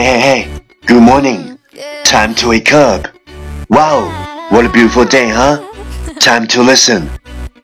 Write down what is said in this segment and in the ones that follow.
Hey, hey, hey, good morning. Time to wake up. Wow, what a beautiful day, huh? Time to listen.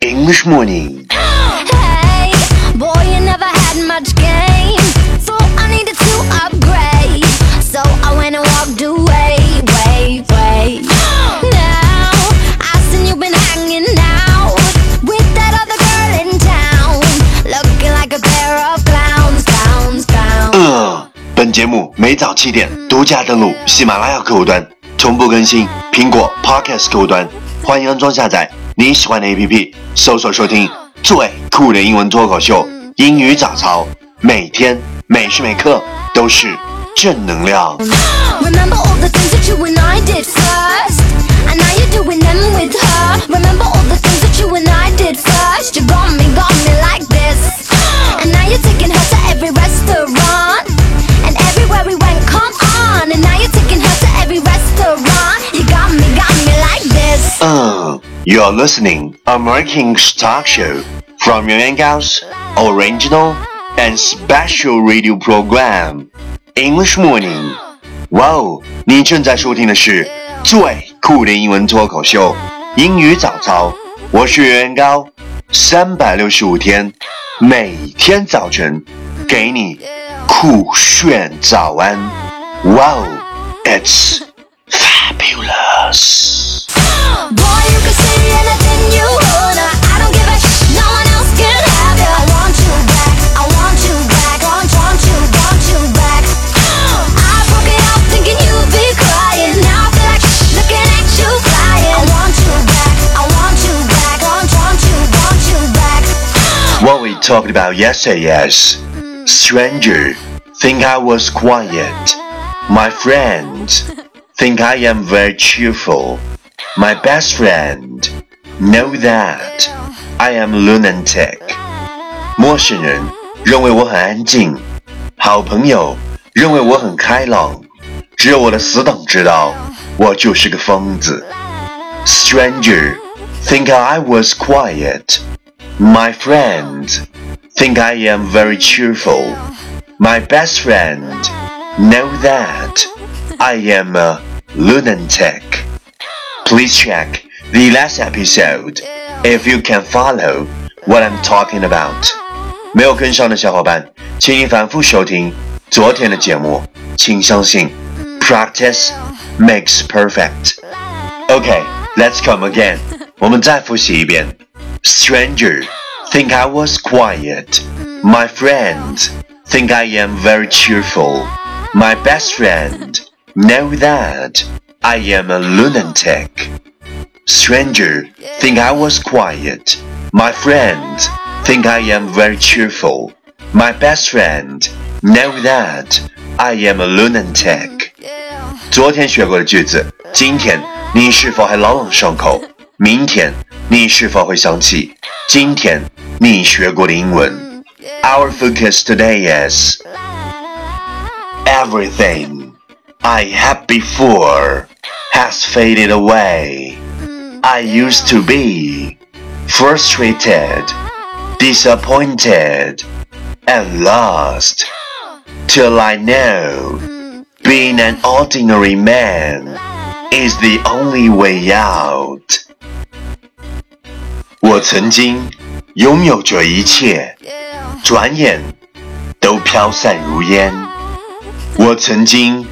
English morning. Hey, boy, you never had much game. 节目每早七点独家登录喜马拉雅客户端，同步更新苹果 Podcast 客户端，欢迎安装下载你喜欢的 APP，搜索收听最酷的英文脱口秀《英语早操》，每天每时每刻都是正能量。Remember all the things that you and I did first? And now you're doing them with her. Remember all the things that you and I did first? You got me, got me like this. And now you're taking her to every ，You're listening American talk show from Yuan Yang Gao's original and special radio program English Morning。哇哦，你正在收听的是最酷的英文脱口秀《英语早操》，我是袁元高，三百六十五天，每天早晨给你酷炫早安。哇哦，It's fabulous。 Boy, you can say anything you wanna. I don't give a sh. No one else can have. I want you back. I want you back. Want, want you, want you back. I broke it off thinking you'd be crying. Now I feel like sh- looking at you flying. I want you back. I want you back. Want, want you, want you back. What we talked about yesterday is stranger think I was quiet. My friend think I am very cheerful. My best friend know that I am lunatic. 陌生人认为我很安静，好朋友认为我很开朗，只有我的死党知道我就是个疯子。Stranger think I was quiet. My friend think I am very cheerful. My best friend know that I am a lunatic. Please check the last episode if you can follow what I'm talking about. 没有跟上的小伙伴，请你反复收听昨天的节目。请相信，practice makes perfect. Okay, let's come again. 我们再复习一遍。Stranger think I was quiet. My friends think I am very cheerful. My best friend know that I am a lunatic. Stranger think I was quiet. My friends think I am very cheerful. My best friend know that I am a lunatic. 昨天学过的句子，今天你是否还朗朗上口？明天你是否会想起今天你学过的英文？Our focus today is everything I had before has faded away. I used to be frustrated, disappointed, and lost till I know being an ordinary man is the only way out. 我曾经拥有着一切，转眼都飘散如烟。我曾经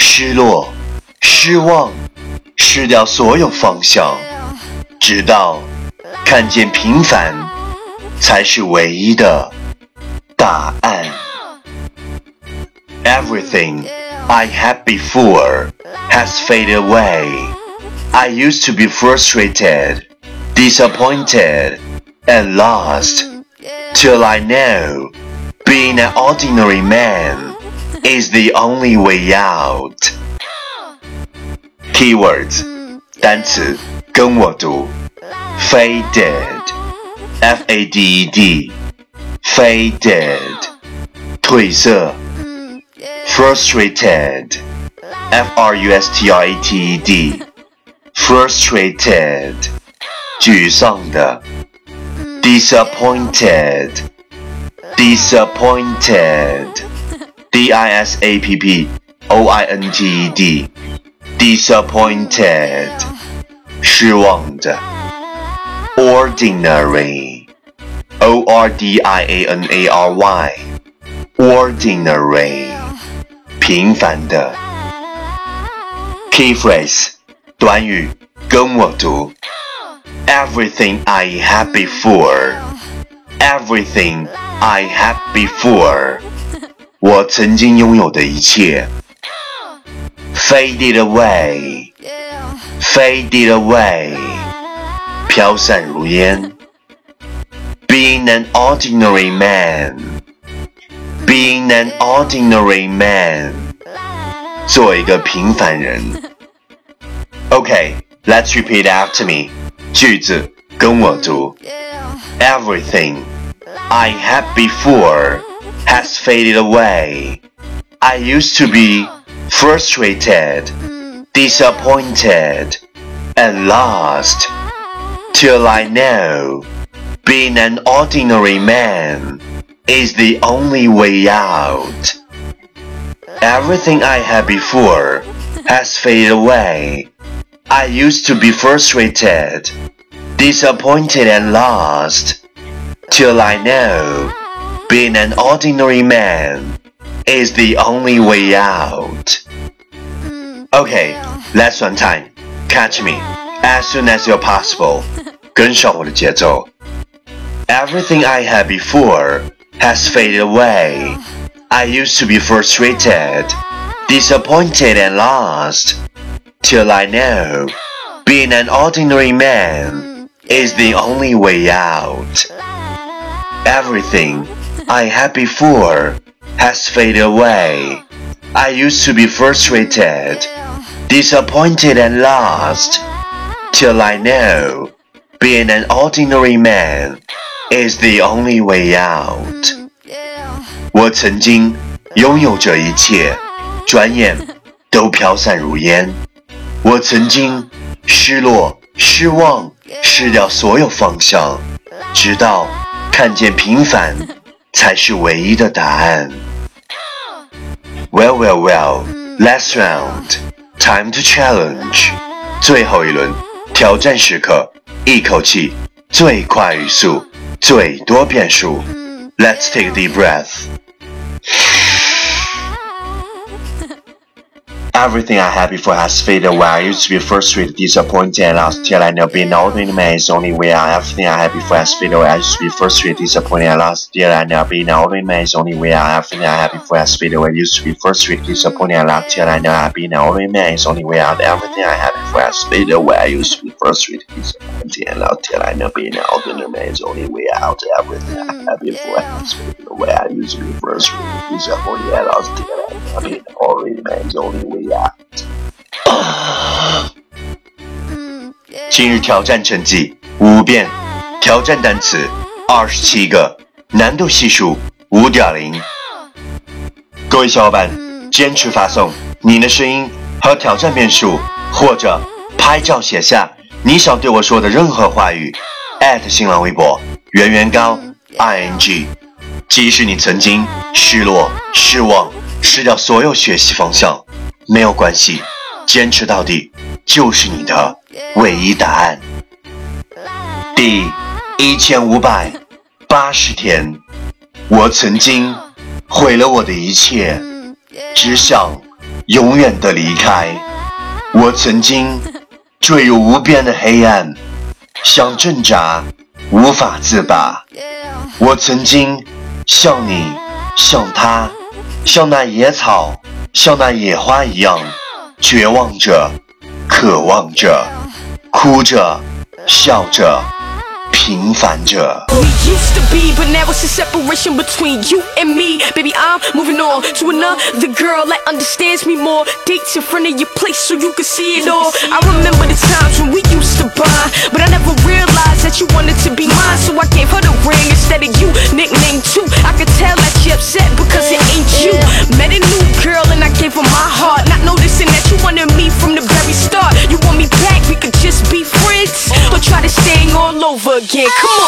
失落、失望，失掉所有方向，直到看见平凡才是唯一的答案。Everything I had before has faded away. I used to be frustrated, disappointed, and lost till I know being an ordinary man is the only way out. Keywords 单词跟我读 faded f a d e d faded 褪色 frustrated f r u s t r a t e d frustrated 沮丧的 disappointed disappointed d i s a p p O I N T E D，disappointed，失望的。ordinary，O R D I A N A R Y，ordinary，平凡的。Key phrase，短语，跟我读。Everything I had before, everything I had before， 我曾经拥有的一切。Faded away, faded away，飘散如烟。Being an ordinary man, being an ordinary man，做一个平凡人。Okay, let's repeat after me. 句子跟我读。Everything I had before Has faded away. I used to be frustrated, disappointed, and lost. Till I know being an ordinary man is the only way out. Everything I had before has faded away. I used to be frustrated, disappointed, and lost. Till I know being an ordinary man is the only way out. Okay, last one time. Catch me as soon as you're possible. 跟上我的节奏. Everything I had before has faded away. I used to be frustrated, disappointed, and lost till I know being an ordinary man is the only way out. Everything I had before has faded away. I used to be frustrated, disappointed, and lost till I know being an ordinary man is the only way out. 我曾经拥有着一切，转眼都飘散如烟。我曾经失落、失望、失掉所有方向，直到看见平凡 才是唯一的答案。Well, well, well. Last round. Time to challenge. 最后一轮，挑战时刻，一口气，最快语速，最多变数。Let's take a deep breath. Everything I had before has faded away. I used to be frustrated, disappointed, and lost till I know being an ordinary man is only way out. Everything I had before has faded away. I used to be frustrated, disappointed, and lost till I know being an ordinary man is only way out. Everything I had before has faded away. I used to be frustrated, disappointed, and lost till I know being an ordinary man is only way out. Everything I had before has faded away. I used to be frustrated, disappointed, and lost till I know being an ordinary man is only way out. Everything I had before has faded away. I used to be frustrated, disappointed, and lost till I know being an ordinary man is only way out. 今日挑战成绩五遍，挑战单词二十七个，难度系数五点零。各位小伙伴，坚持发送你的声音和挑战遍数，或者拍照写下你想对我说的任何话语，@新浪微博圆圆高 i n g。即使你曾经失落、失望、失掉所有学习方向。没有关系，坚持到底就是你的唯一答案。第一千五百八十天，我曾经毁了我的一切，只想永远的离开。我曾经坠入无边的黑暗，想挣扎无法自拔。我曾经像你，像他，像那野草。像那野花一样，绝望着，渴望着，哭着，笑着。平凡着。We used to be, but now it's a separation between you and me. Baby, I'm moving on to another girl that understands me more. Dates in front of your place so you can see it all. I remember the times when we used to bond, but I never realized that you wanted to be mine. So I gave her the ring Again. Come on.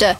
glaubte,